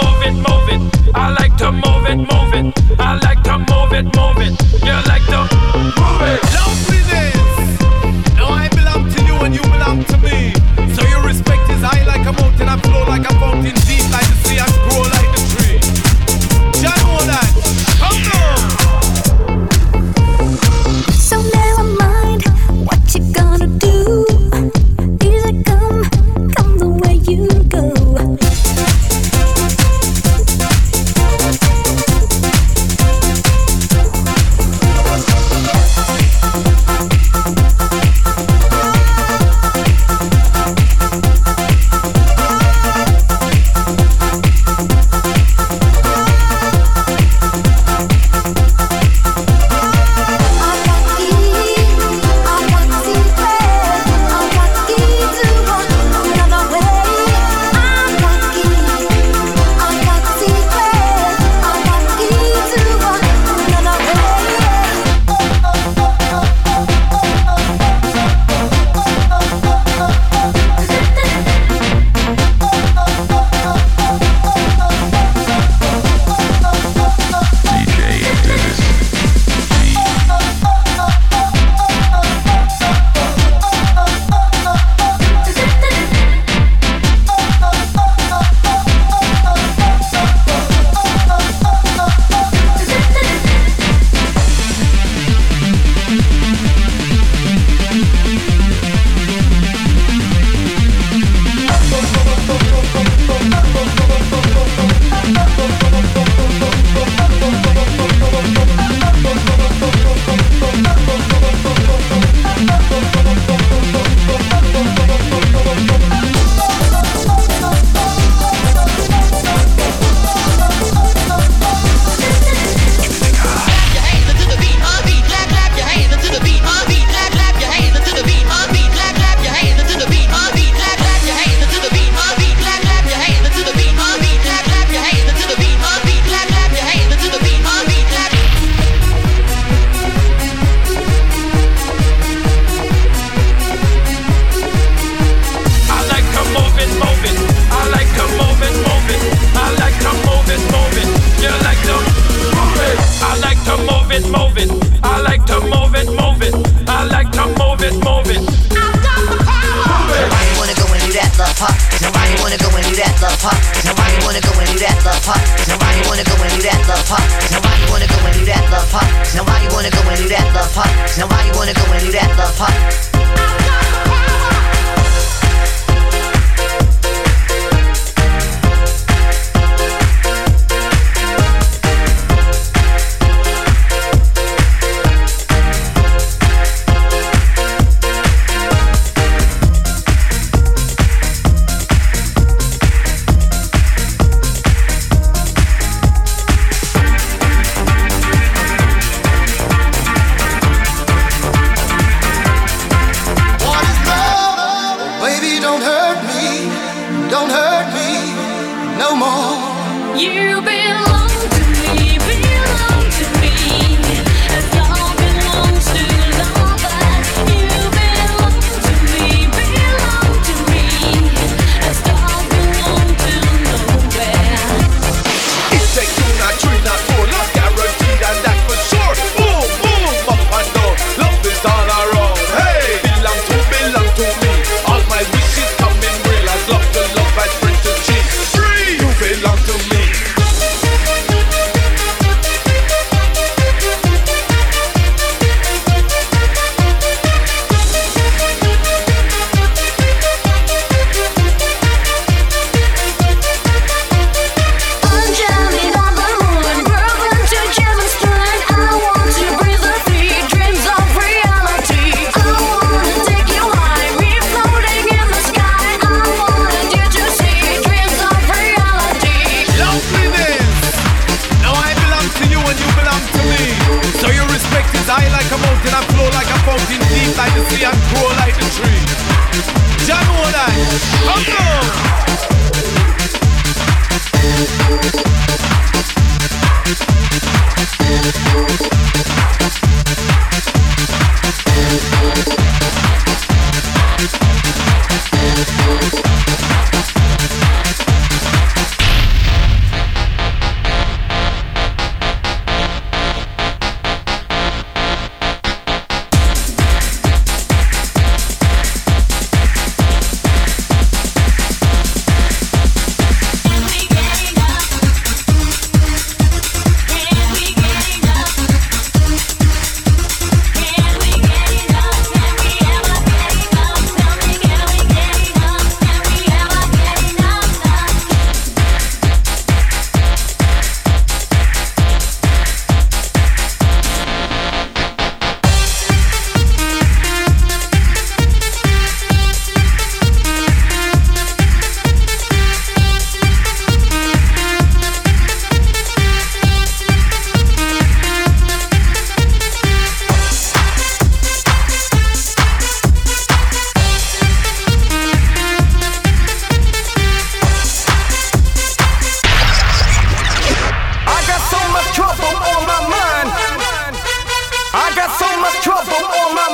move it, move it. I like to move it, move it. I like to move it, move it. You like to move it. Loveliness. Now I belong to you and you belong to me. So your respect is high like a mountain. I flow like a fountain, deep like pop. Somebody wanna go and do that love pop. Somebody wanna go and do that love pop. Somebody wanna go and do that love pop. Somebody wanna go and do that love pop. Somebody wanna go and do that love pop. Somebody wanna go and do that love pop. You belong. Welcome. got so much trouble on my